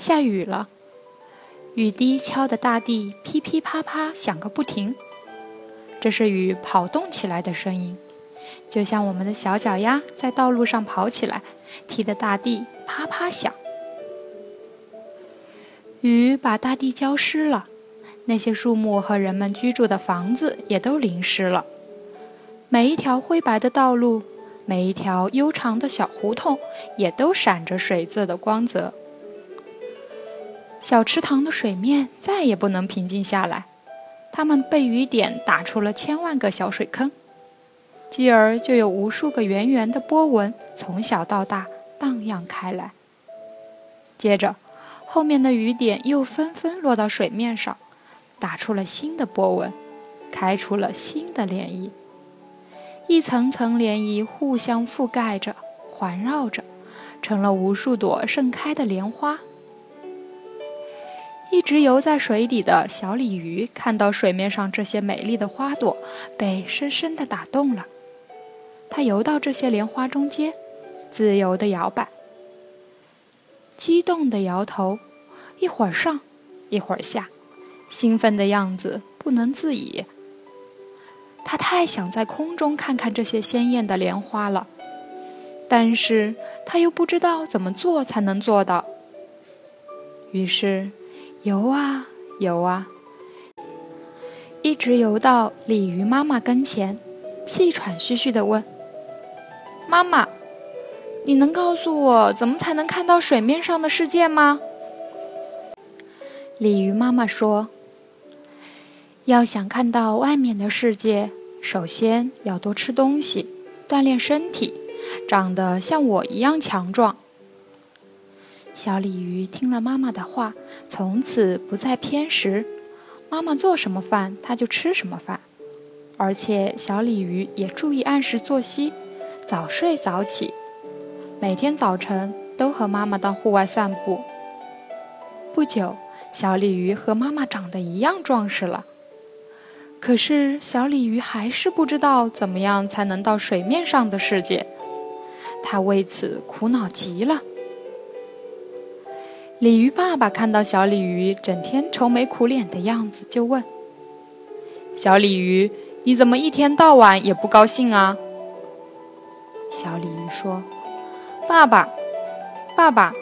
下雨了，雨滴敲得大地噼噼啪啪响个不停。这是雨跑动起来的声音，就像我们的小脚丫在道路上跑起来，踢得大地啪啪响。雨把大地浇湿了，那些树木和人们居住的房子也都淋湿了。每一条灰白的道路，每一条悠长的小胡同，也都闪着水渍的光泽。小池塘的水面再也不能平静下来，它们被雨点打出了千万个小水坑，继而就有无数个圆圆的波纹从小到大荡漾开来。接着，后面的雨点又纷纷落到水面上，打出了新的波纹，开出了新的涟漪。一层层涟漪互相覆盖着，环绕着，成了无数朵盛开的莲花。一直游在水底的小鲤鱼看到水面上这些美丽的花朵，被深深地打动了。它游到这些莲花中间，自由地摇摆，激动地摇头，一会儿上，一会儿下，兴奋的样子不能自已。它太想在空中看看这些鲜艳的莲花了，但是它又不知道怎么做才能做到。于是。游啊游啊，一直游到鲤鱼妈妈跟前，气喘吁吁地问：“妈妈，你能告诉我怎么才能看到水面上的世界吗？”鲤鱼妈妈说：“要想看到外面的世界，首先要多吃东西，锻炼身体，长得像我一样强壮。”小鲤鱼听了妈妈的话，从此不再偏食。妈妈做什么饭，它就吃什么饭。而且，小鲤鱼也注意按时作息，早睡早起，每天早晨都和妈妈到户外散步。不久，小鲤鱼和妈妈长得一样壮实了。可是，小鲤鱼还是不知道怎么样才能到水面上的世界，它为此苦恼极了。鲤鱼爸爸看到小鲤鱼整天愁眉苦脸的样子，就问：“小鲤鱼，你怎么一天到晚也不高兴啊？”小鲤鱼说：“爸爸，爸爸，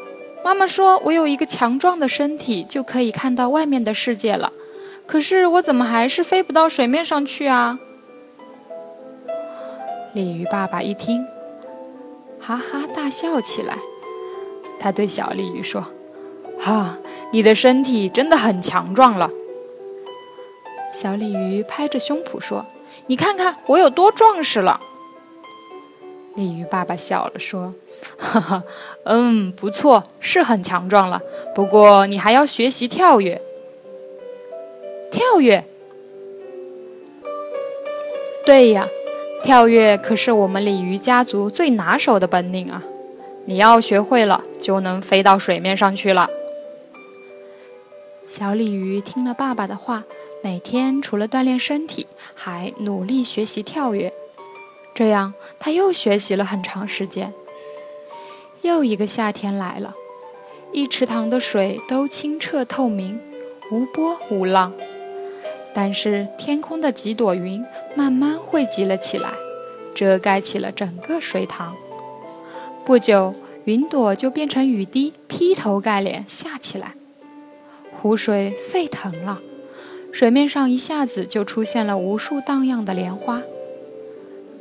妈妈说我有一个强壮的身体就可以看到外面的世界了，可是我怎么还是飞不到水面上去啊？”鲤鱼爸爸一听，哈哈大笑起来，他对小鲤鱼说。哈，你的身体真的很强壮了。小鲤鱼拍着胸脯说：“你看看我有多壮实了。”鲤鱼爸爸笑了说：“哈哈，嗯，不错，是很强壮了。不过你还要学习跳跃。跳跃？对呀，跳跃可是我们鲤鱼家族最拿手的本领啊！你要学会了，就能飞到水面上去了。”小鲤鱼听了爸爸的话，每天除了锻炼身体，还努力学习跳跃。这样，它又学习了很长时间。又一个夏天来了，一池塘的水都清澈透明，无波无浪。但是天空的几朵云慢慢汇集了起来，遮盖起了整个水塘。不久，云朵就变成雨滴，劈头盖脸下起来。湖水沸腾了，水面上一下子就出现了无数荡漾的莲花。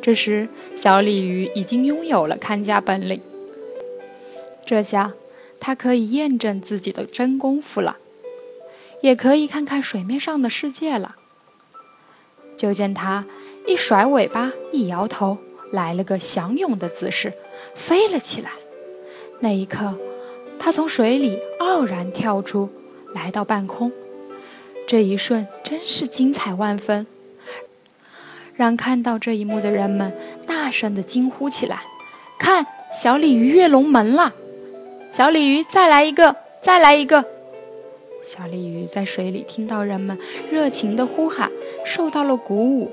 这时，小鲤鱼已经拥有了看家本领。这下，它可以验证自己的真功夫了。也可以看看水面上的世界了。就见他一甩尾巴，一摇头，来了个翔泳的姿势，飞了起来。那一刻，他从水里傲然跳出，来到半空。这一瞬真是精彩万分，让看到这一幕的人们大声的惊呼起来：“看，小鲤鱼跃龙门了！小鲤鱼，再来一个，再来一个！”小鲤鱼在水里听到人们热情的呼喊，受到了鼓舞，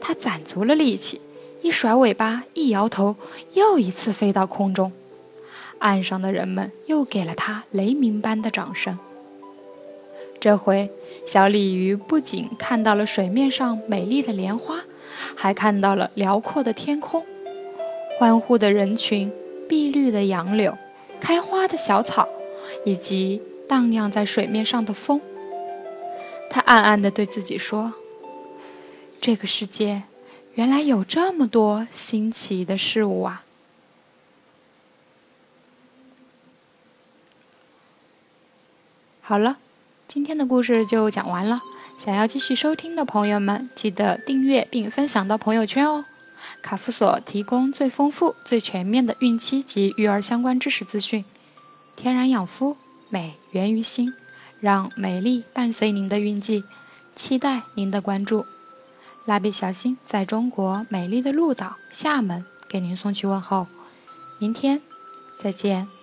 它攒足了力气，一甩尾巴，一摇头，又一次飞到空中。岸上的人们又给了它雷鸣般的掌声。这回，小鲤鱼不仅看到了水面上美丽的莲花，还看到了辽阔的天空、欢呼的人群、碧绿的杨柳、开花的小草，以及荡漾在水面上的风。他暗暗地对自己说：“这个世界，原来有这么多新奇的事物啊！”好了。今天的故事就讲完了。想要继续收听的朋友们，记得订阅并分享到朋友圈哦。卡夫所提供最丰富、最全面的孕期及育儿相关知识资讯。天然养肤，美源于心，让美丽伴随您的孕期。期待您的关注。蜡笔小新在中国美丽的鹭岛厦门给您送去问候。明天再见。